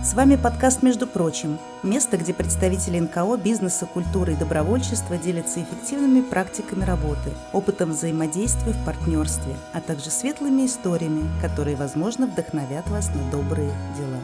С вами подкаст «Между прочим» – место, где представители НКО, бизнеса, культуры и добровольчества делятся эффективными практиками работы, опытом взаимодействия в партнерстве, а также светлыми историями, которые, возможно, вдохновят вас на добрые дела.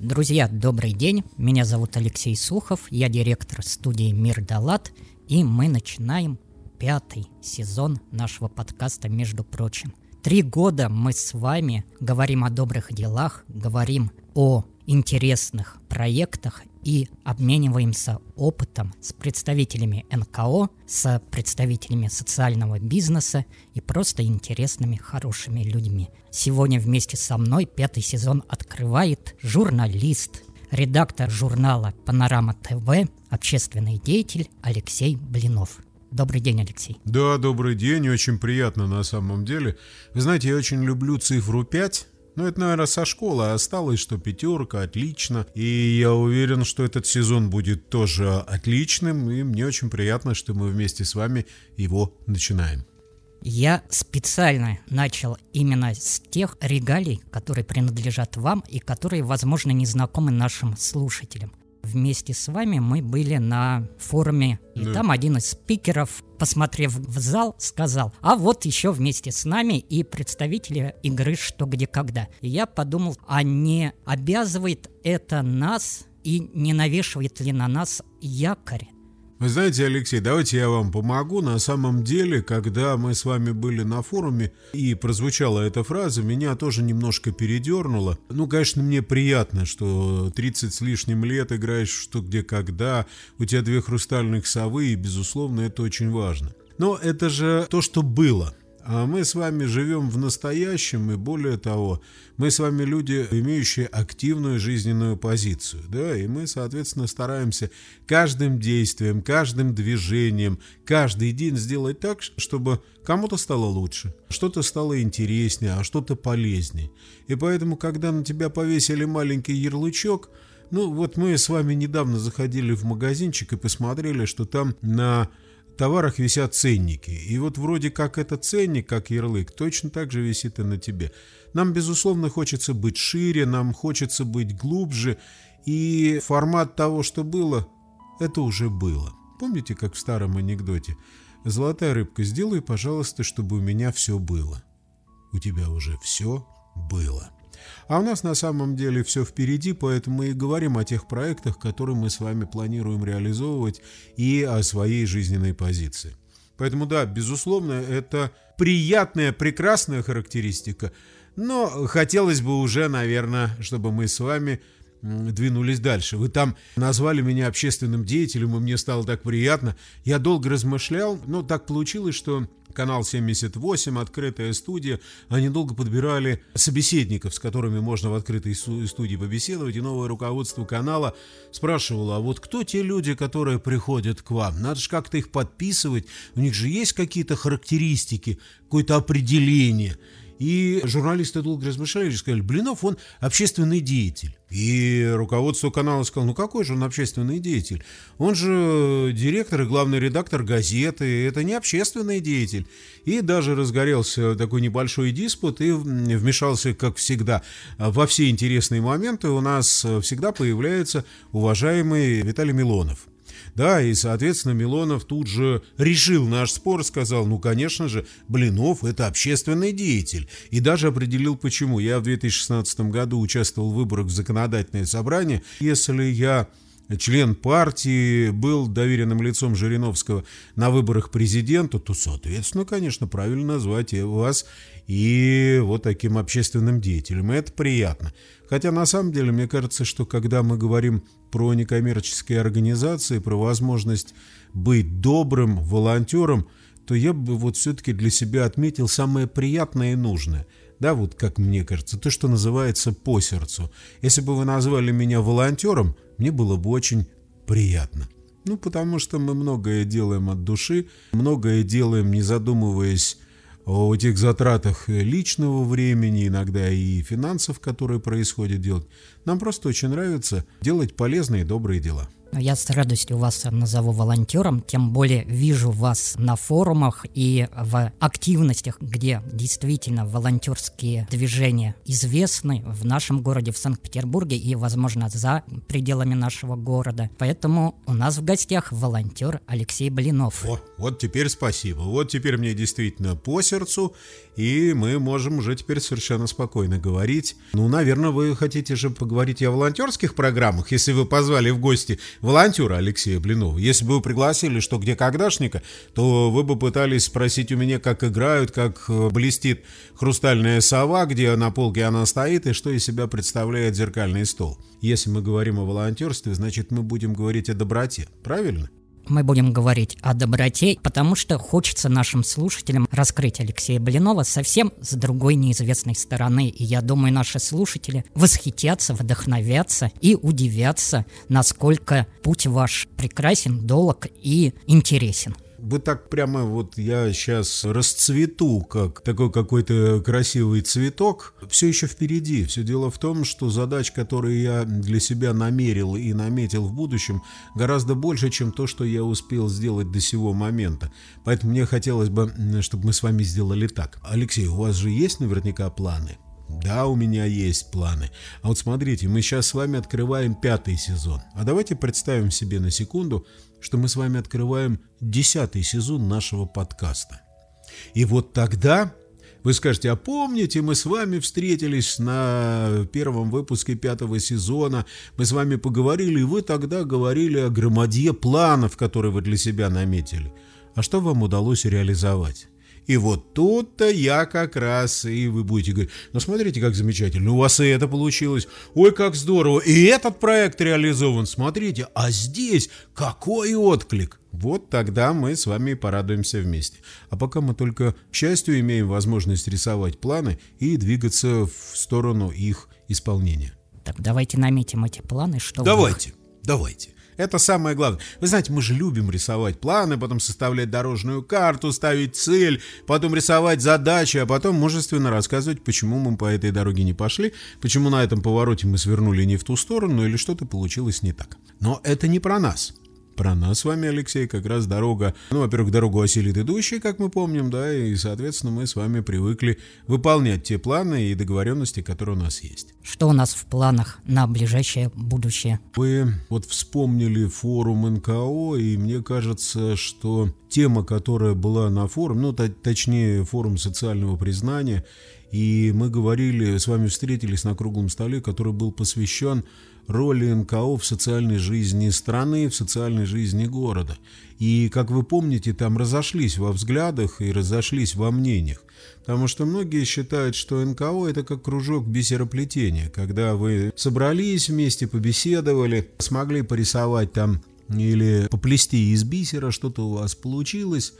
Друзья, добрый день. Меня зовут Алексей Сухов, я директор студии «Мир Далат», и мы начинаем пятый сезон нашего подкаста «Между прочим». Три года мы с вами говорим о добрых делах, говорим о интересных проектах и обмениваемся опытом с представителями НКО, с представителями социального бизнеса и просто интересными, хорошими людьми. Сегодня вместе со мной пятый сезон открывает журналист, редактор журнала «Панорама ТВ», общественный деятель Алексей Блинов. Добрый день, Алексей. Да, добрый день, очень приятно на самом деле. Вы знаете, я очень люблю цифру 5, ну, это, наверное, со школы осталось, что пятерка, отлично. И я уверен, что этот сезон будет тоже отличным. И мне очень приятно, что мы вместе с вами его начинаем. Я специально начал именно с тех регалий, которые принадлежат вам и которые, возможно, не знакомы нашим слушателям вместе с вами мы были на форуме, и да. там один из спикеров, посмотрев в зал, сказал, а вот еще вместе с нами и представители игры «Что, где, когда». И я подумал, а не обязывает это нас и не навешивает ли на нас якорь вы знаете, Алексей, давайте я вам помогу. На самом деле, когда мы с вами были на форуме и прозвучала эта фраза, меня тоже немножко передернуло. Ну, конечно, мне приятно, что 30 с лишним лет играешь что где когда, у тебя две хрустальных совы, и, безусловно, это очень важно. Но это же то, что было – а мы с вами живем в настоящем, и более того, мы с вами люди, имеющие активную жизненную позицию, да, и мы, соответственно, стараемся каждым действием, каждым движением, каждый день сделать так, чтобы кому-то стало лучше, что-то стало интереснее, а что-то полезнее. И поэтому, когда на тебя повесили маленький ярлычок, ну, вот мы с вами недавно заходили в магазинчик и посмотрели, что там на товарах висят ценники. И вот вроде как этот ценник, как ярлык, точно так же висит и на тебе. Нам, безусловно, хочется быть шире, нам хочется быть глубже. И формат того, что было, это уже было. Помните, как в старом анекдоте? «Золотая рыбка, сделай, пожалуйста, чтобы у меня все было». У тебя уже все было. А у нас на самом деле все впереди, поэтому мы и говорим о тех проектах, которые мы с вами планируем реализовывать и о своей жизненной позиции. Поэтому да, безусловно, это приятная, прекрасная характеристика, но хотелось бы уже, наверное, чтобы мы с вами двинулись дальше. Вы там назвали меня общественным деятелем, и мне стало так приятно. Я долго размышлял, но так получилось, что канал 78, открытая студия, они долго подбирали собеседников, с которыми можно в открытой студии побеседовать, и новое руководство канала спрашивало, а вот кто те люди, которые приходят к вам? Надо же как-то их подписывать, у них же есть какие-то характеристики, какое-то определение. И журналисты долго размышляли и сказали, Блинов, он общественный деятель. И руководство канала сказало, ну какой же он общественный деятель? Он же директор и главный редактор газеты, это не общественный деятель. И даже разгорелся такой небольшой диспут и вмешался, как всегда, во все интересные моменты у нас всегда появляется уважаемый Виталий Милонов. Да, и, соответственно, Милонов тут же решил наш спор, сказал, ну, конечно же, Блинов – это общественный деятель. И даже определил, почему. Я в 2016 году участвовал в выборах в законодательное собрание. Если я член партии, был доверенным лицом Жириновского на выборах президента, то, соответственно, конечно, правильно назвать вас и вот таким общественным деятелем. И это приятно. Хотя, на самом деле, мне кажется, что когда мы говорим про некоммерческие организации, про возможность быть добрым волонтером, то я бы вот все-таки для себя отметил самое приятное и нужное – да, вот как мне кажется, то, что называется по сердцу. Если бы вы назвали меня волонтером, мне было бы очень приятно. Ну, потому что мы многое делаем от души, многое делаем, не задумываясь о тех затратах личного времени, иногда и финансов, которые происходят делать. Нам просто очень нравится делать полезные и добрые дела. Я с радостью вас назову волонтером, тем более вижу вас на форумах и в активностях, где действительно волонтерские движения известны в нашем городе, в Санкт-Петербурге и, возможно, за пределами нашего города. Поэтому у нас в гостях волонтер Алексей Блинов. О, вот теперь спасибо. Вот теперь мне действительно по сердцу, и мы можем уже теперь совершенно спокойно говорить. Ну, наверное, вы хотите же поговорить о волонтерских программах, если вы позвали в гости волонтера Алексея Блинова. Если бы вы пригласили что где когдашника, то вы бы пытались спросить у меня, как играют, как э, блестит хрустальная сова, где на полке она стоит и что из себя представляет зеркальный стол. Если мы говорим о волонтерстве, значит мы будем говорить о доброте. Правильно? Мы будем говорить о доброте, потому что хочется нашим слушателям раскрыть Алексея Блинова совсем с другой неизвестной стороны. И я думаю, наши слушатели восхитятся, вдохновятся и удивятся, насколько путь ваш прекрасен, долг и интересен вы так прямо вот я сейчас расцвету, как такой какой-то красивый цветок. Все еще впереди. Все дело в том, что задач, которые я для себя намерил и наметил в будущем, гораздо больше, чем то, что я успел сделать до сего момента. Поэтому мне хотелось бы, чтобы мы с вами сделали так. Алексей, у вас же есть наверняка планы? Да, у меня есть планы. А вот смотрите, мы сейчас с вами открываем пятый сезон. А давайте представим себе на секунду, что мы с вами открываем десятый сезон нашего подкаста. И вот тогда вы скажете, а помните, мы с вами встретились на первом выпуске пятого сезона, мы с вами поговорили, и вы тогда говорили о громадье планов, которые вы для себя наметили. А что вам удалось реализовать? И вот тут-то я как раз, и вы будете говорить, ну смотрите, как замечательно, у вас и это получилось, ой, как здорово, и этот проект реализован, смотрите, а здесь какой отклик. Вот тогда мы с вами порадуемся вместе. А пока мы только, к счастью, имеем возможность рисовать планы и двигаться в сторону их исполнения. Так давайте наметим эти планы, что Давайте, давайте. Это самое главное. Вы знаете, мы же любим рисовать планы, потом составлять дорожную карту, ставить цель, потом рисовать задачи, а потом мужественно рассказывать, почему мы по этой дороге не пошли, почему на этом повороте мы свернули не в ту сторону или что-то получилось не так. Но это не про нас. Про нас с вами, Алексей, как раз дорога, ну, во-первых, дорогу осилит идущий, как мы помним, да, и, соответственно, мы с вами привыкли выполнять те планы и договоренности, которые у нас есть. Что у нас в планах на ближайшее будущее? Вы вот вспомнили форум НКО, и мне кажется, что тема, которая была на форуме, ну, точнее, форум социального признания, и мы говорили, с вами встретились на круглом столе, который был посвящен роли НКО в социальной жизни страны, в социальной жизни города. И, как вы помните, там разошлись во взглядах и разошлись во мнениях. Потому что многие считают, что НКО это как кружок бисероплетения, когда вы собрались вместе, побеседовали, смогли порисовать там или поплести из бисера, что-то у вас получилось,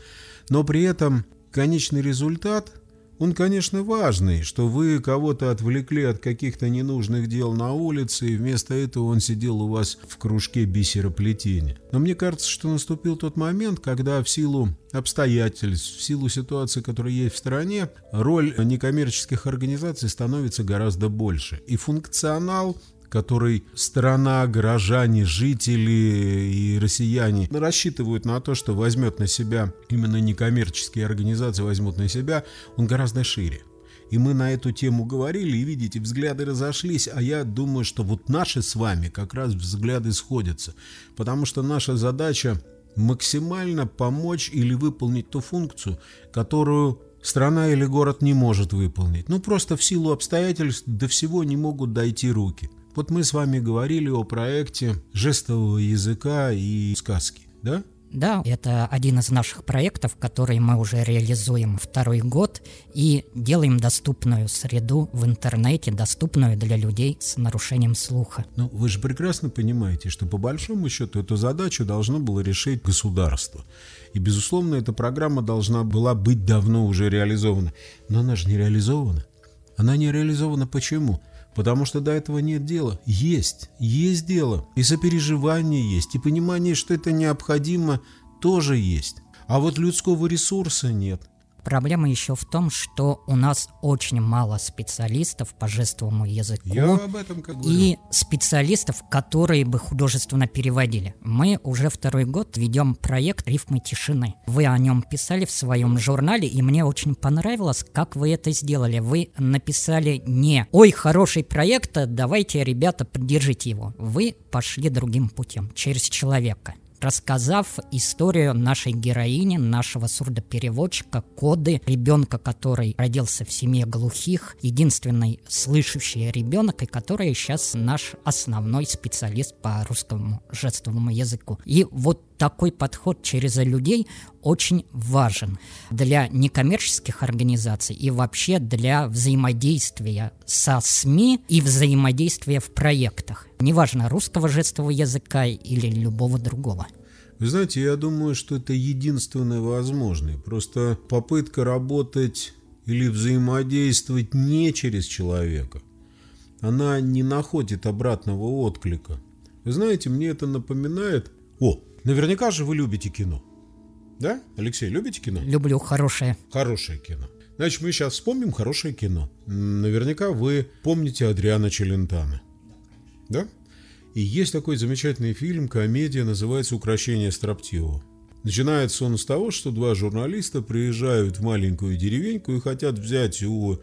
но при этом конечный результат – он, конечно, важный, что вы кого-то отвлекли от каких-то ненужных дел на улице, и вместо этого он сидел у вас в кружке бисероплетения. Но мне кажется, что наступил тот момент, когда в силу обстоятельств, в силу ситуации, которая есть в стране, роль некоммерческих организаций становится гораздо больше. И функционал который страна, горожане, жители и россияне рассчитывают на то, что возьмет на себя, именно некоммерческие организации возьмут на себя, он гораздо шире. И мы на эту тему говорили, и видите, взгляды разошлись, а я думаю, что вот наши с вами как раз взгляды сходятся. Потому что наша задача максимально помочь или выполнить ту функцию, которую страна или город не может выполнить. Ну просто в силу обстоятельств до всего не могут дойти руки. Вот мы с вами говорили о проекте жестового языка и сказки, да? Да, это один из наших проектов, который мы уже реализуем второй год и делаем доступную среду в интернете, доступную для людей с нарушением слуха. Ну, вы же прекрасно понимаете, что по большому счету эту задачу должно было решить государство. И, безусловно, эта программа должна была быть давно уже реализована. Но она же не реализована. Она не реализована почему? Потому что до этого нет дела. Есть, есть дело. И сопереживание есть, и понимание, что это необходимо, тоже есть. А вот людского ресурса нет. Проблема еще в том, что у нас очень мало специалистов по жестовому языку. Я об этом как И специалистов, которые бы художественно переводили. Мы уже второй год ведем проект «Рифмы тишины». Вы о нем писали в своем журнале, и мне очень понравилось, как вы это сделали. Вы написали не «Ой, хороший проект, давайте, ребята, поддержите его». Вы пошли другим путем, через человека рассказав историю нашей героини, нашего сурдопереводчика, коды ребенка, который родился в семье глухих, единственный слышащий ребенок, и который сейчас наш основной специалист по русскому жестовому языку. И вот такой подход через людей очень важен для некоммерческих организаций и вообще для взаимодействия со СМИ и взаимодействия в проектах. Неважно, русского жестового языка или любого другого. Вы знаете, я думаю, что это единственное возможное. Просто попытка работать или взаимодействовать не через человека, она не находит обратного отклика. Вы знаете, мне это напоминает... О, Наверняка же вы любите кино. Да? Алексей, любите кино? Люблю хорошее. Хорошее кино. Значит, мы сейчас вспомним хорошее кино. Наверняка вы помните Адриана Челентана. Да? И есть такой замечательный фильм, комедия, называется «Укращение строптивого». Начинается он с того, что два журналиста приезжают в маленькую деревеньку и хотят взять у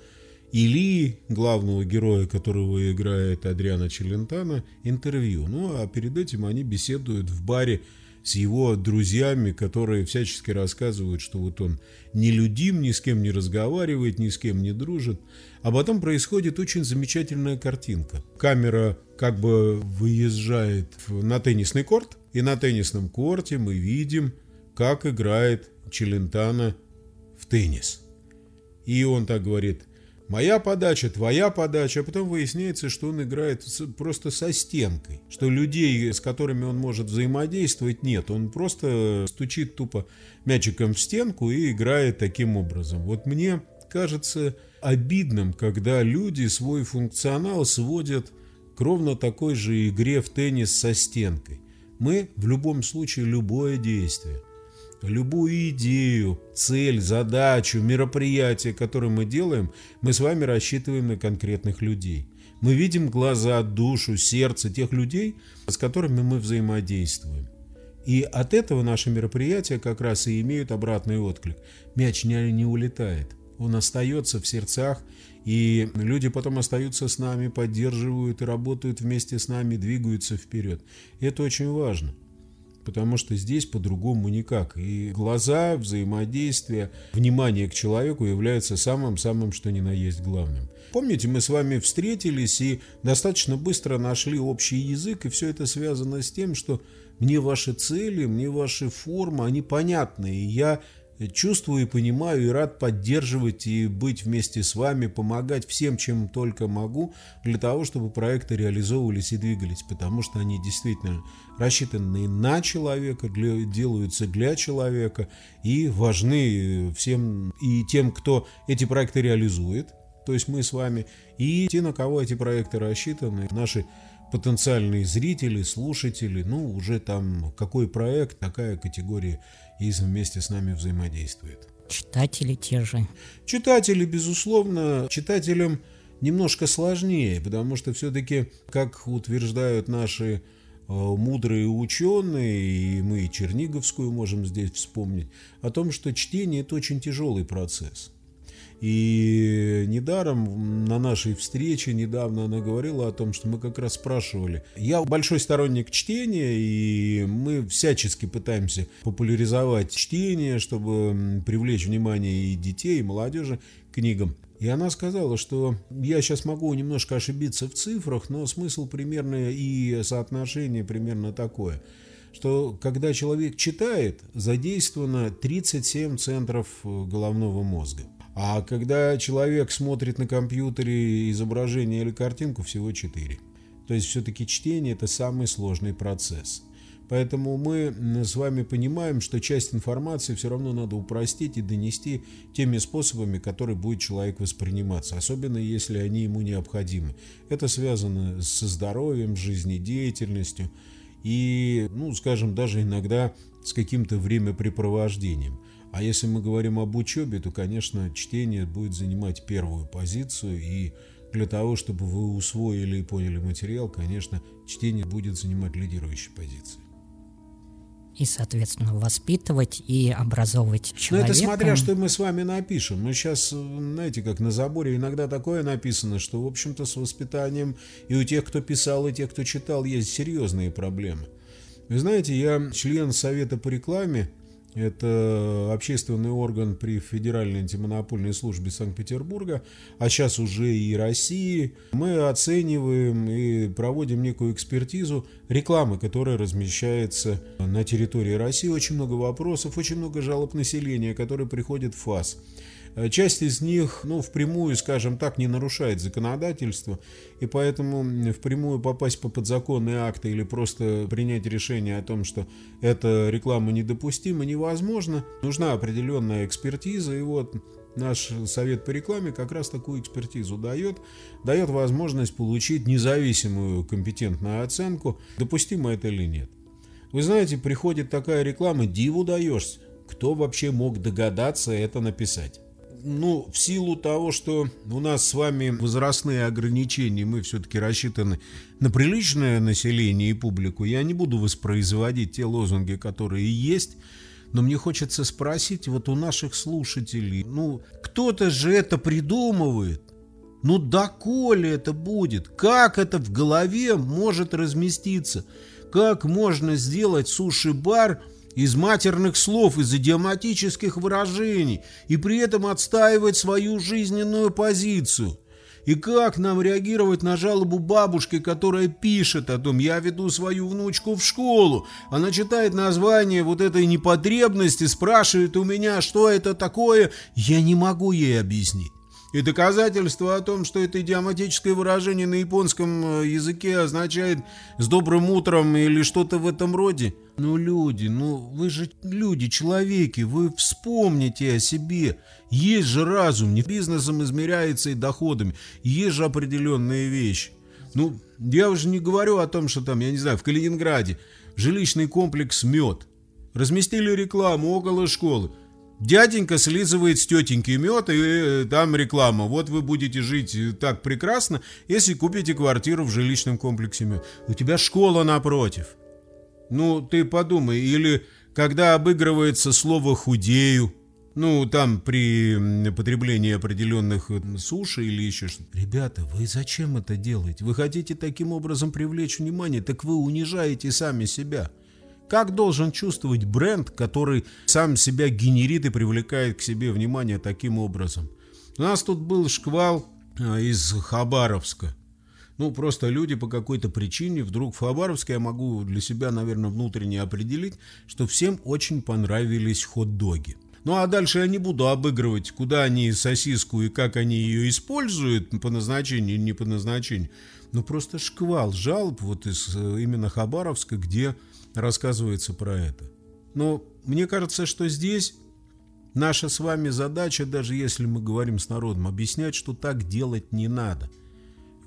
Ильи, главного героя, которого играет Адриана Челентана, интервью. Ну, а перед этим они беседуют в баре с его друзьями, которые всячески рассказывают, что вот он нелюдим, ни с кем не разговаривает, ни с кем не дружит. А потом происходит очень замечательная картинка. Камера как бы выезжает на теннисный корт, и на теннисном корте мы видим, как играет Челентано в теннис. И он так говорит, Моя подача, твоя подача, а потом выясняется, что он играет просто со стенкой, что людей, с которыми он может взаимодействовать, нет. Он просто стучит тупо мячиком в стенку и играет таким образом. Вот мне кажется обидным, когда люди свой функционал сводят к ровно такой же игре в теннис со стенкой. Мы в любом случае любое действие любую идею, цель, задачу, мероприятие, которое мы делаем, мы с вами рассчитываем на конкретных людей. Мы видим глаза, душу, сердце тех людей, с которыми мы взаимодействуем. И от этого наши мероприятия как раз и имеют обратный отклик. Мяч не, не улетает. Он остается в сердцах, и люди потом остаются с нами, поддерживают и работают вместе с нами, двигаются вперед. И это очень важно потому что здесь по-другому никак. И глаза, взаимодействие, внимание к человеку является самым-самым, что ни на есть главным. Помните, мы с вами встретились и достаточно быстро нашли общий язык, и все это связано с тем, что мне ваши цели, мне ваши формы, они понятны, и я чувствую и понимаю, и рад поддерживать и быть вместе с вами, помогать всем, чем только могу, для того, чтобы проекты реализовывались и двигались, потому что они действительно рассчитаны на человека, для, делаются для человека и важны всем и тем, кто эти проекты реализует, то есть мы с вами, и те, на кого эти проекты рассчитаны, наши потенциальные зрители, слушатели, ну, уже там какой проект, такая категория и вместе с нами взаимодействует. Читатели те же. Читатели, безусловно, читателям немножко сложнее, потому что все-таки, как утверждают наши э, мудрые ученые, и мы и Черниговскую можем здесь вспомнить, о том, что чтение – это очень тяжелый процесс – и недаром на нашей встрече недавно она говорила о том, что мы как раз спрашивали. Я большой сторонник чтения, и мы всячески пытаемся популяризовать чтение, чтобы привлечь внимание и детей, и молодежи к книгам. И она сказала, что я сейчас могу немножко ошибиться в цифрах, но смысл примерно и соотношение примерно такое что когда человек читает, задействовано 37 центров головного мозга. А когда человек смотрит на компьютере изображение или картинку, всего 4. То есть все-таки чтение – это самый сложный процесс. Поэтому мы с вами понимаем, что часть информации все равно надо упростить и донести теми способами, которые будет человек восприниматься, особенно если они ему необходимы. Это связано со здоровьем, жизнедеятельностью и, ну, скажем, даже иногда с каким-то времяпрепровождением. А если мы говорим об учебе, то, конечно, чтение будет занимать первую позицию. И для того, чтобы вы усвоили и поняли материал, конечно, чтение будет занимать лидирующую позицию и, соответственно, воспитывать и образовывать человека. Ну, это смотря, что мы с вами напишем. Мы сейчас, знаете, как на заборе иногда такое написано, что, в общем-то, с воспитанием и у тех, кто писал, и тех, кто читал, есть серьезные проблемы. Вы знаете, я член Совета по рекламе это общественный орган при Федеральной антимонопольной службе Санкт-Петербурга, а сейчас уже и России. Мы оцениваем и проводим некую экспертизу рекламы, которая размещается на территории России. Очень много вопросов, очень много жалоб населения, которые приходят в ФАС. Э, часть из них, ну, впрямую, скажем так, не нарушает законодательство, и поэтому впрямую попасть по подзаконные акты или просто принять решение о том, что эта реклама недопустима, невозможно. Нужна определенная экспертиза, и вот наш совет по рекламе как раз такую экспертизу дает, дает возможность получить независимую компетентную оценку, допустимо это или нет. Вы знаете, приходит такая реклама, диву даешься. Кто вообще мог догадаться это написать? Ну, в силу того, что у нас с вами возрастные ограничения, мы все-таки рассчитаны на приличное население и публику, я не буду воспроизводить те лозунги, которые есть, но мне хочется спросить вот у наших слушателей, ну, кто-то же это придумывает, ну, доколе это будет? Как это в голове может разместиться? Как можно сделать суши-бар – из матерных слов, из идиоматических выражений и при этом отстаивать свою жизненную позицию. И как нам реагировать на жалобу бабушки, которая пишет о том, я веду свою внучку в школу, она читает название вот этой непотребности, спрашивает у меня, что это такое, я не могу ей объяснить. И доказательство о том, что это идиоматическое выражение на японском э, языке означает «с добрым утром» или что-то в этом роде. Ну, люди, ну вы же люди, человеки, вы вспомните о себе. Есть же разум, не бизнесом измеряется и доходами. Есть же определенные вещи. Ну, я уже не говорю о том, что там, я не знаю, в Калининграде жилищный комплекс «Мед». Разместили рекламу около школы. Дяденька слизывает с тетеньки мед, и э, там реклама. Вот вы будете жить э, так прекрасно, если купите квартиру в жилищном комплексе мед. У тебя школа напротив. Ну, ты подумай, или когда обыгрывается слово «худею», ну, там при потреблении определенных э, суши или еще что-то. Ребята, вы зачем это делаете? Вы хотите таким образом привлечь внимание, так вы унижаете сами себя. Как должен чувствовать бренд, который сам себя генерит и привлекает к себе внимание таким образом? У нас тут был шквал а, из Хабаровска. Ну, просто люди по какой-то причине вдруг в Хабаровске, я могу для себя, наверное, внутренне определить, что всем очень понравились хот-доги. Ну а дальше я не буду обыгрывать, куда они сосиску и как они ее используют по назначению не по назначению. Ну просто шквал жалоб вот из э, именно Хабаровска, где рассказывается про это. Но мне кажется, что здесь наша с вами задача, даже если мы говорим с народом, объяснять, что так делать не надо.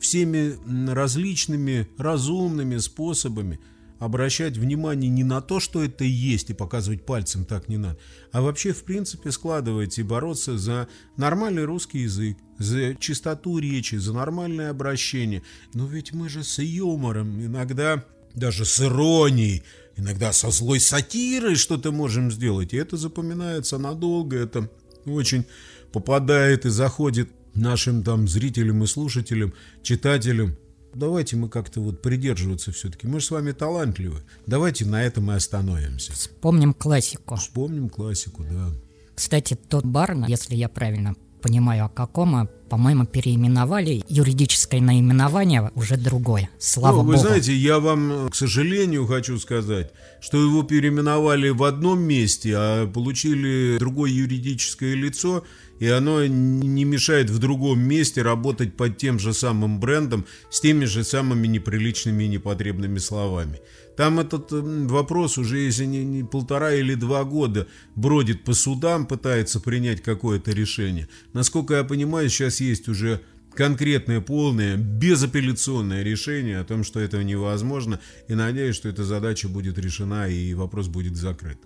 Всеми различными разумными способами обращать внимание не на то, что это есть, и показывать пальцем так не надо, а вообще, в принципе, складывать и бороться за нормальный русский язык, за чистоту речи, за нормальное обращение. Но ведь мы же с юмором иногда даже с иронией, иногда со злой сатирой что-то можем сделать. И это запоминается надолго, это очень попадает и заходит нашим там зрителям и слушателям, читателям. Давайте мы как-то вот придерживаться все-таки. Мы же с вами талантливы. Давайте на этом и остановимся. Вспомним классику. Вспомним классику, да. Кстати, тот бар, если я правильно понимаю, о каком, а, по-моему, переименовали. Юридическое наименование уже другое. Слава ну, вы богу. знаете, я вам, к сожалению, хочу сказать, что его переименовали в одном месте, а получили другое юридическое лицо, и оно не мешает в другом месте работать под тем же самым брендом с теми же самыми неприличными и непотребными словами. Там этот вопрос уже, если не, не полтора или два года, бродит по судам, пытается принять какое-то решение. Насколько я понимаю, сейчас есть уже конкретное, полное, безапелляционное решение о том, что этого невозможно, и надеюсь, что эта задача будет решена и вопрос будет закрыт.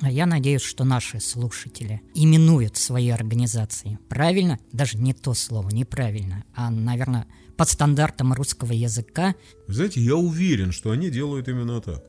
А я надеюсь, что наши слушатели именуют свои организации правильно, даже не то слово, неправильно, а, наверное, под стандартом русского языка. Знаете, я уверен, что они делают именно так.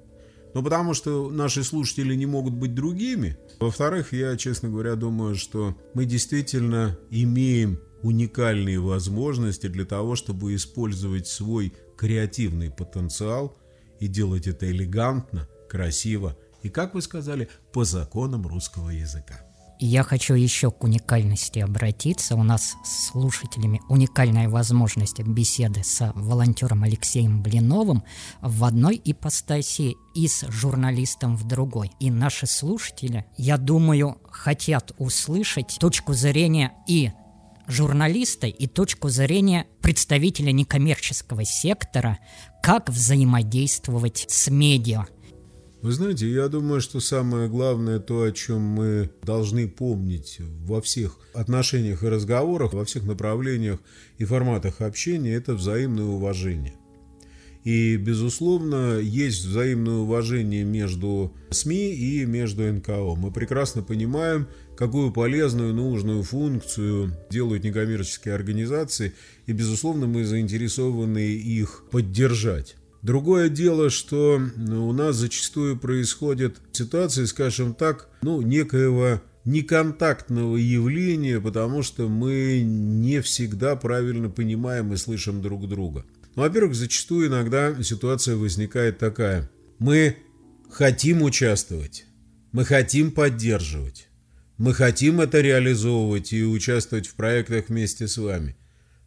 Ну, потому что наши слушатели не могут быть другими. Во-вторых, я, честно говоря, думаю, что мы действительно имеем уникальные возможности для того, чтобы использовать свой креативный потенциал и делать это элегантно, красиво и, как вы сказали, по законам русского языка. Я хочу еще к уникальности обратиться. У нас с слушателями уникальная возможность беседы с волонтером Алексеем Блиновым в одной ипостаси и с журналистом в другой. И наши слушатели, я думаю, хотят услышать точку зрения и журналиста и точку зрения представителя некоммерческого сектора, как взаимодействовать с медиа. Вы знаете, я думаю, что самое главное то, о чем мы должны помнить во всех отношениях и разговорах, во всех направлениях и форматах общения, это взаимное уважение. И, безусловно, есть взаимное уважение между СМИ и между НКО. Мы прекрасно понимаем, какую полезную, нужную функцию делают некоммерческие организации, и, безусловно, мы заинтересованы их поддержать. Другое дело, что ну, у нас зачастую происходят ситуации, скажем так, ну, некоего неконтактного явления, потому что мы не всегда правильно понимаем и слышим друг друга. Ну, во-первых, зачастую иногда ситуация возникает такая. Мы хотим участвовать, мы хотим поддерживать, мы хотим это реализовывать и участвовать в проектах вместе с вами.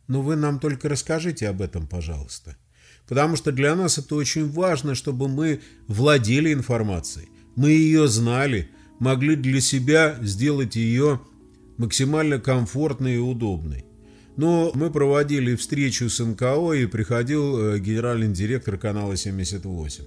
Но вы нам только расскажите об этом, пожалуйста. Потому что для нас это очень важно, чтобы мы владели информацией. Мы ее знали, могли для себя сделать ее максимально комфортной и удобной. Но мы проводили встречу с НКО, и приходил э, генеральный директор канала 78.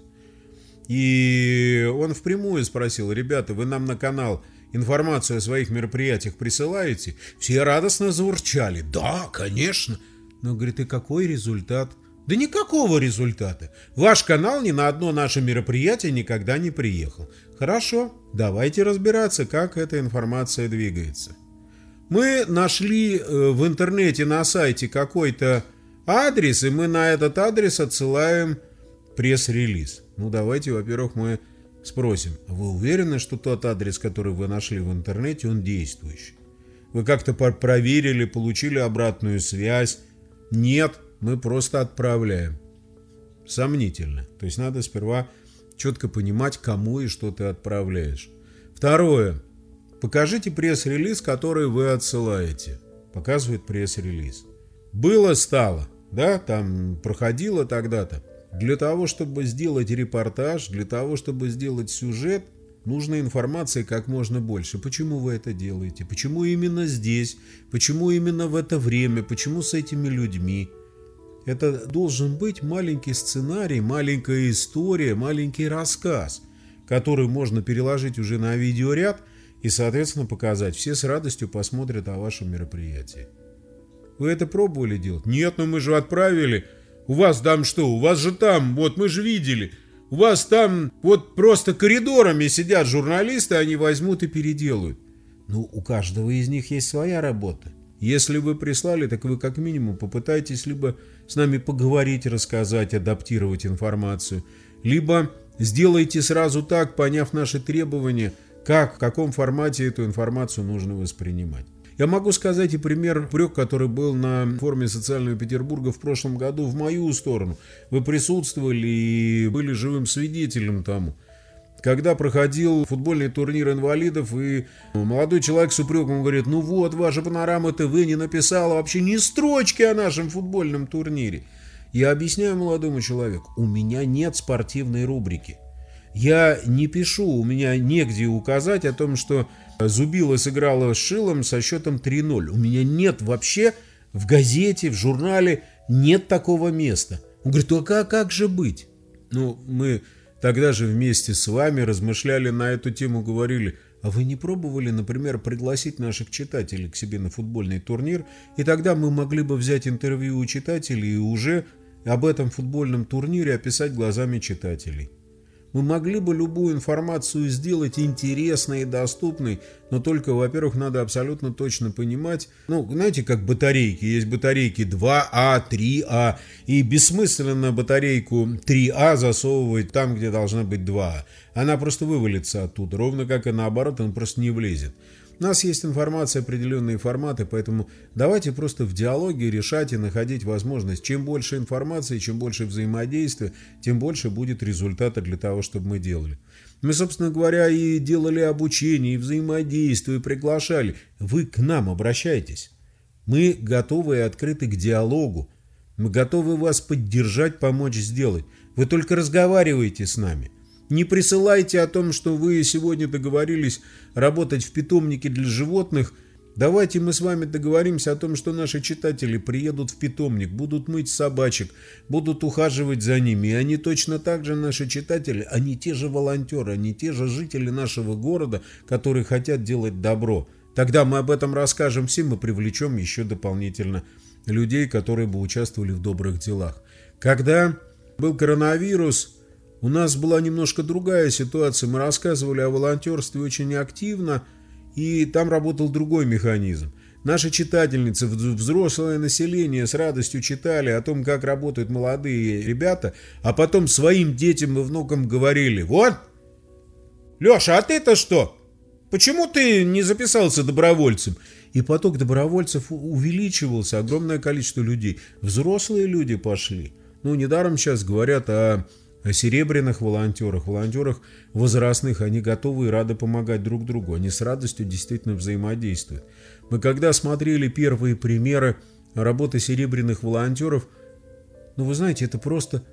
И он впрямую спросил, ребята, вы нам на канал информацию о своих мероприятиях присылаете? Все радостно заурчали. Да, конечно. Но, говорит, и какой результат? Да никакого результата. Ваш канал ни на одно наше мероприятие никогда не приехал. Хорошо, давайте разбираться, как эта информация двигается. Мы нашли э, в интернете на сайте какой-то адрес, и мы на этот адрес отсылаем пресс-релиз. Ну, давайте, во-первых, мы спросим, «А вы уверены, что тот адрес, который вы нашли в интернете, он действующий? Вы как-то проверили, получили обратную связь? Нет, мы просто отправляем. Сомнительно. То есть надо сперва четко понимать, кому и что ты отправляешь. Второе. Покажите пресс-релиз, который вы отсылаете. Показывает пресс-релиз. Было, стало. Да, там проходило тогда-то. Для того, чтобы сделать репортаж, для того, чтобы сделать сюжет, нужно информации как можно больше. Почему вы это делаете? Почему именно здесь? Почему именно в это время? Почему с этими людьми? Это должен быть маленький сценарий, маленькая история, маленький рассказ, который можно переложить уже на видеоряд и, соответственно, показать. Все с радостью посмотрят о вашем мероприятии. Вы это пробовали делать? Нет, но мы же отправили. У вас там что? У вас же там, вот мы же видели. У вас там вот просто коридорами сидят журналисты, они возьмут и переделают. Ну, у каждого из них есть своя работа. Если вы прислали, так вы как минимум попытайтесь либо с нами поговорить, рассказать, адаптировать информацию, либо сделайте сразу так, поняв наши требования, как, в каком формате эту информацию нужно воспринимать. Я могу сказать и пример прек, который был на форуме социального Петербурга в прошлом году в мою сторону. Вы присутствовали и были живым свидетелем тому когда проходил футбольный турнир инвалидов, и молодой человек с упреком говорит, ну вот, ваша панорама ТВ не написала вообще ни строчки о нашем футбольном турнире. Я объясняю молодому человеку, у меня нет спортивной рубрики. Я не пишу, у меня негде указать о том, что Зубила сыграла с Шилом со счетом 3-0. У меня нет вообще в газете, в журнале, нет такого места. Он говорит, а как же быть? Ну, мы Тогда же вместе с вами размышляли на эту тему, говорили, а вы не пробовали, например, пригласить наших читателей к себе на футбольный турнир, и тогда мы могли бы взять интервью у читателей и уже об этом футбольном турнире описать глазами читателей. Мы могли бы любую информацию сделать интересной и доступной, но только, во-первых, надо абсолютно точно понимать, ну, знаете, как батарейки. Есть батарейки 2А, 3А, и бессмысленно батарейку 3А засовывать там, где должна быть 2А. Она просто вывалится оттуда, ровно как и наоборот, она просто не влезет. У нас есть информация, определенные форматы, поэтому давайте просто в диалоге решать и находить возможность. Чем больше информации, чем больше взаимодействия, тем больше будет результата для того, чтобы мы делали. Мы, собственно говоря, и делали обучение, и взаимодействие, и приглашали. Вы к нам обращайтесь. Мы готовы и открыты к диалогу. Мы готовы вас поддержать, помочь сделать. Вы только разговаривайте с нами – не присылайте о том, что вы сегодня договорились работать в питомнике для животных. Давайте мы с вами договоримся о том, что наши читатели приедут в питомник, будут мыть собачек, будут ухаживать за ними. И они точно так же, наши читатели, они те же волонтеры, они те же жители нашего города, которые хотят делать добро. Тогда мы об этом расскажем всем и привлечем еще дополнительно людей, которые бы участвовали в добрых делах. Когда был коронавирус, у нас была немножко другая ситуация. Мы рассказывали о волонтерстве очень активно, и там работал другой механизм. Наши читательницы, взрослое население с радостью читали о том, как работают молодые ребята, а потом своим детям и внукам говорили, вот, Леша, а ты-то что? Почему ты не записался добровольцем? И поток добровольцев увеличивался, огромное количество людей. Взрослые люди пошли. Ну, недаром сейчас говорят о о серебряных волонтерах, волонтерах возрастных, они готовы и рады помогать друг другу, они с радостью действительно взаимодействуют. Мы когда смотрели первые примеры работы серебряных волонтеров, ну вы знаете, это просто,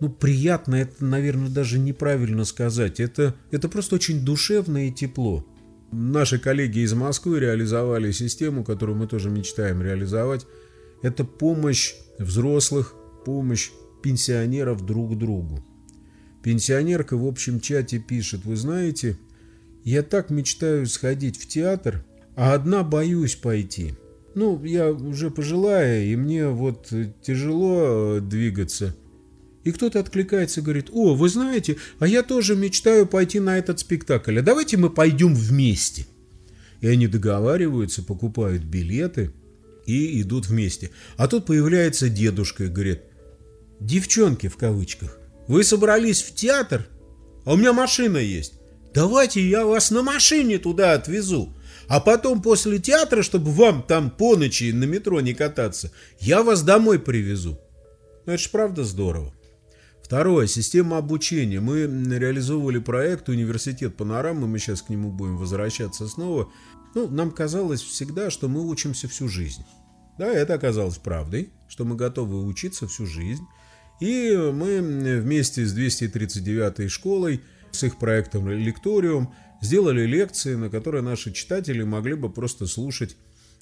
ну приятно, это, наверное, даже неправильно сказать, это, это просто очень душевно и тепло. Наши коллеги из Москвы реализовали систему, которую мы тоже мечтаем реализовать. Это помощь взрослых, помощь пенсионеров друг другу. Пенсионерка в общем чате пишет, вы знаете, я так мечтаю сходить в театр, а одна боюсь пойти. Ну, я уже пожилая, и мне вот тяжело э, двигаться. И кто-то откликается и говорит, о, вы знаете, а я тоже мечтаю пойти на этот спектакль, а давайте мы пойдем вместе. И они договариваются, покупают билеты и идут вместе. А тут появляется дедушка и говорит, девчонки в кавычках, вы собрались в театр, а у меня машина есть. Давайте я вас на машине туда отвезу. А потом после театра, чтобы вам там по ночи на метро не кататься, я вас домой привезу. Ну, это ж правда здорово. Второе. Система обучения. Мы реализовывали проект «Университет панорамы». Мы сейчас к нему будем возвращаться снова. Ну, нам казалось всегда, что мы учимся всю жизнь. Да, это оказалось правдой, что мы готовы учиться всю жизнь. И мы вместе с 239-й школой, с их проектом «Лекториум», сделали лекции, на которые наши читатели могли бы просто слушать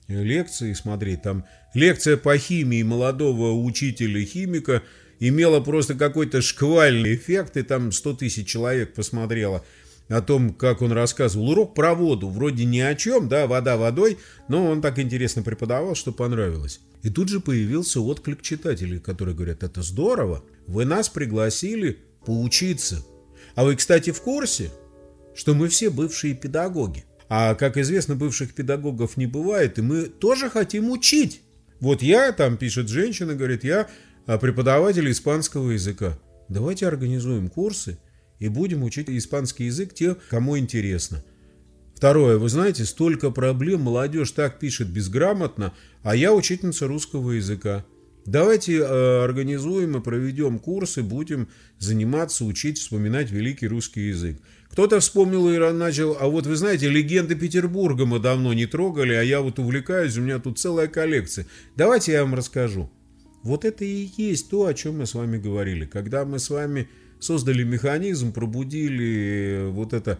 лекции, смотреть. Там лекция по химии молодого учителя-химика имела просто какой-то шквальный эффект, и там 100 тысяч человек посмотрело о том, как он рассказывал. Урок про воду, вроде ни о чем, да, вода водой, но он так интересно преподавал, что понравилось. И тут же появился отклик читателей, которые говорят, это здорово, вы нас пригласили поучиться. А вы, кстати, в курсе, что мы все бывшие педагоги. А, как известно, бывших педагогов не бывает, и мы тоже хотим учить. Вот я, там пишет женщина, говорит, я а, преподаватель испанского языка. Давайте организуем курсы и будем учить испанский язык те, кому интересно. Второе, вы знаете, столько проблем, молодежь так пишет безграмотно, а я учительница русского языка. Давайте э, организуем и проведем курсы, будем заниматься, учить, вспоминать великий русский язык. Кто-то вспомнил и начал, а вот вы знаете, легенды Петербурга мы давно не трогали, а я вот увлекаюсь, у меня тут целая коллекция. Давайте я вам расскажу. Вот это и есть то, о чем мы с вами говорили. Когда мы с вами создали механизм, пробудили вот это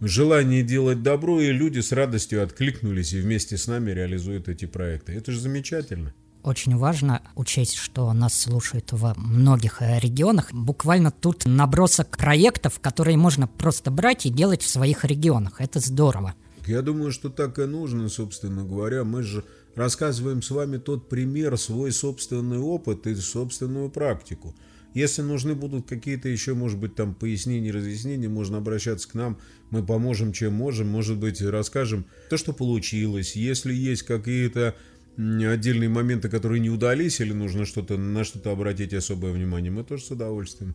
желание делать добро, и люди с радостью откликнулись и вместе с нами реализуют эти проекты. Это же замечательно. Очень важно учесть, что нас слушают во многих э, регионах. Буквально тут набросок проектов, которые можно просто брать и делать в своих регионах. Это здорово. Я думаю, что так и нужно, собственно говоря. Мы же рассказываем с вами тот пример, свой собственный опыт и собственную практику. Если нужны будут какие-то еще, может быть, там пояснения, разъяснения, можно обращаться к нам, мы поможем, чем можем, может быть, расскажем то, что получилось. Если есть какие-то отдельные моменты, которые не удались, или нужно что-то на что-то обратить особое внимание, мы тоже с удовольствием.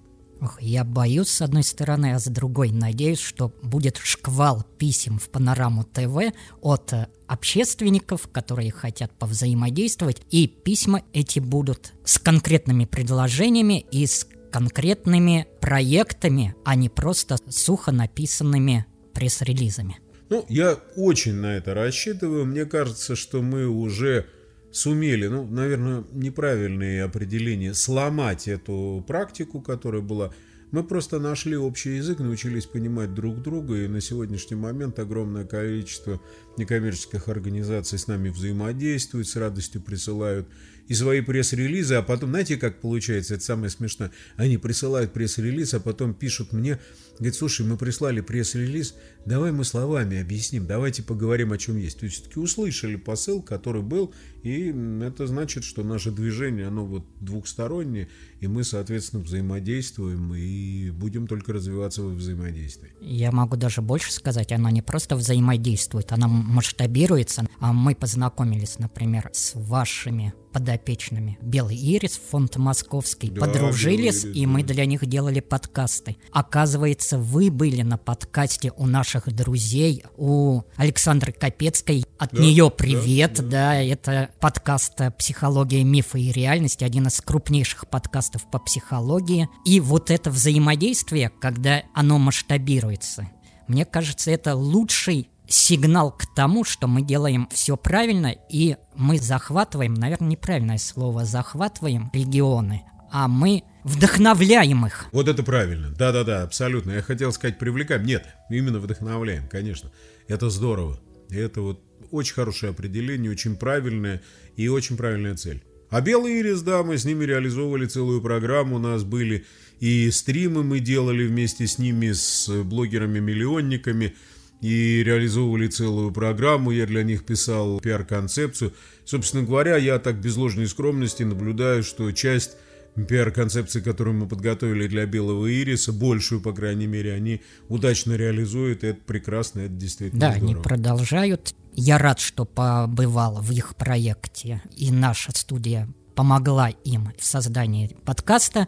Я боюсь, с одной стороны, а с другой надеюсь, что будет шквал писем в Панораму ТВ от э, общественников, которые хотят повзаимодействовать, и письма эти будут с конкретными предложениями и с конкретными проектами, а не просто сухо написанными пресс-релизами. Ну, я очень на это рассчитываю. Мне кажется, что мы уже сумели, ну, наверное, неправильные определения, сломать эту практику, которая была. Мы просто нашли общий язык, научились понимать друг друга, и на сегодняшний момент огромное количество некоммерческих организаций с нами взаимодействуют, с радостью присылают и свои пресс-релизы, а потом, знаете, как получается, это самое смешное, они присылают пресс-релиз, а потом пишут мне, говорит, слушай, мы прислали пресс-релиз, давай мы словами объясним, давайте поговорим о чем есть. То есть все-таки услышали посыл, который был, и это значит, что наше движение, оно вот двухстороннее, и мы, соответственно, взаимодействуем и будем только развиваться во взаимодействии. Я могу даже больше сказать, оно не просто взаимодействует, оно масштабируется. А мы познакомились, например, с вашими подопечными. Белый Ирис, фонд Московский, да, подружились, Ирис, и да. мы для них делали подкасты. Оказывается, вы были на подкасте у наших друзей, у Александры Капецкой. От да, нее привет, да, да. да, это подкаст «Психология, мифы и реальности», один из крупнейших подкастов по психологии. И вот это взаимодействие, когда оно масштабируется, мне кажется, это лучший сигнал к тому, что мы делаем все правильно, и мы захватываем, наверное, неправильное слово, захватываем регионы, а мы вдохновляем их. Вот это правильно. Да-да-да, абсолютно. Я хотел сказать привлекаем. Нет, именно вдохновляем, конечно. Это здорово. Это вот очень хорошее определение, очень правильное и очень правильная цель. А Белый Ирис, да, мы с ними реализовывали целую программу, у нас были и стримы мы делали вместе с ними, с блогерами-миллионниками, и реализовывали целую программу, я для них писал пиар-концепцию. Собственно говоря, я так без ложной скромности наблюдаю, что часть пиар-концепции, которую мы подготовили для Белого Ириса, большую, по крайней мере, они удачно реализуют, и это прекрасно, это действительно Да, здорово. они продолжают. Я рад, что побывал в их проекте, и наша студия помогла им в создании подкаста.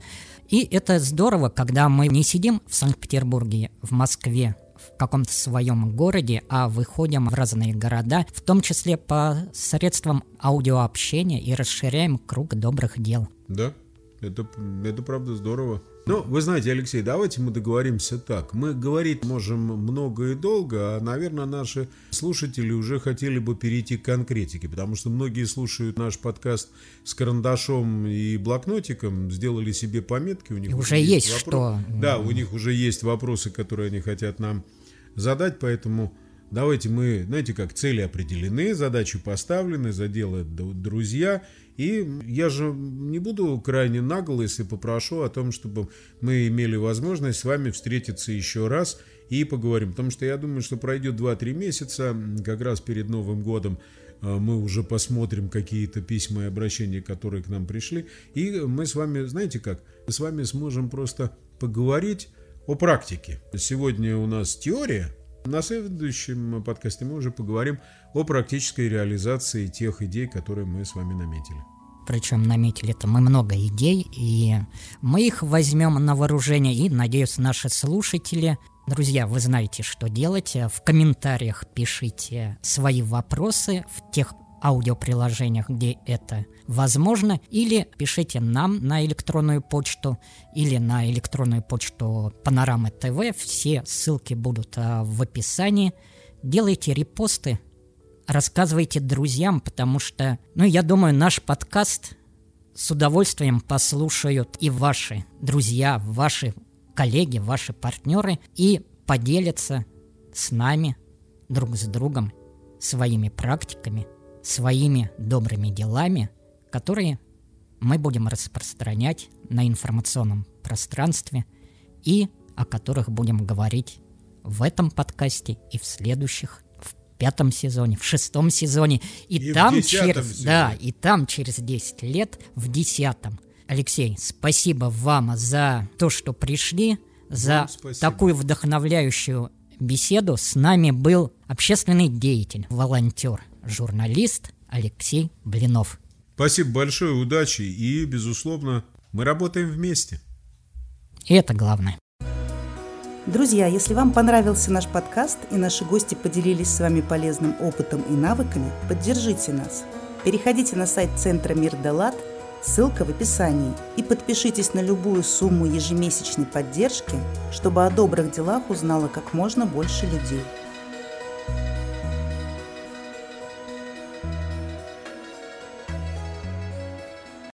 И это здорово, когда мы не сидим в Санкт-Петербурге, в Москве, в каком-то своем городе, а выходим в разные города, в том числе по средствам аудиообщения и расширяем круг добрых дел. Да, это, это правда здорово. Ну, вы знаете, Алексей, давайте мы договоримся так. Мы говорить можем много и долго, а, наверное, наши слушатели уже хотели бы перейти к конкретике, потому что многие слушают наш подкаст с карандашом и блокнотиком, сделали себе пометки, у них и уже есть, есть что. Да, у них уже есть вопросы, которые они хотят нам задать, поэтому давайте мы, знаете как, цели определены, задачи поставлены, заделают друзья, и я же не буду крайне нагло, если попрошу о том, чтобы мы имели возможность с вами встретиться еще раз и поговорим. Потому что я думаю, что пройдет 2-3 месяца, как раз перед Новым годом, а, мы уже посмотрим какие-то письма и обращения, которые к нам пришли. И мы с вами, знаете как, мы с вами сможем просто поговорить о практике. Сегодня у нас теория. На следующем подкасте мы уже поговорим о практической реализации тех идей, которые мы с вами наметили. Причем наметили-то мы много идей, и мы их возьмем на вооружение, и, надеюсь, наши слушатели Друзья, вы знаете, что делать. В комментариях пишите свои вопросы в тех аудиоприложениях, где это возможно, или пишите нам на электронную почту, или на электронную почту Панорамы ТВ. Все ссылки будут а, в описании. Делайте репосты, рассказывайте друзьям, потому что, ну, я думаю, наш подкаст с удовольствием послушают и ваши друзья, ваши коллеги, ваши партнеры и поделятся с нами, друг с другом, своими практиками – своими добрыми делами, которые мы будем распространять на информационном пространстве и о которых будем говорить в этом подкасте и в следующих, в пятом сезоне, в шестом сезоне, и, и там через, сезоне. да, и там через 10 лет в десятом. Алексей, спасибо вам за то, что пришли, за такую вдохновляющую беседу. С нами был общественный деятель, волонтер, журналист Алексей Блинов. Спасибо большое, удачи и, безусловно, мы работаем вместе. И это главное. Друзья, если вам понравился наш подкаст и наши гости поделились с вами полезным опытом и навыками, поддержите нас. Переходите на сайт Центра Мир Далат, ссылка в описании, и подпишитесь на любую сумму ежемесячной поддержки, чтобы о добрых делах узнало как можно больше людей.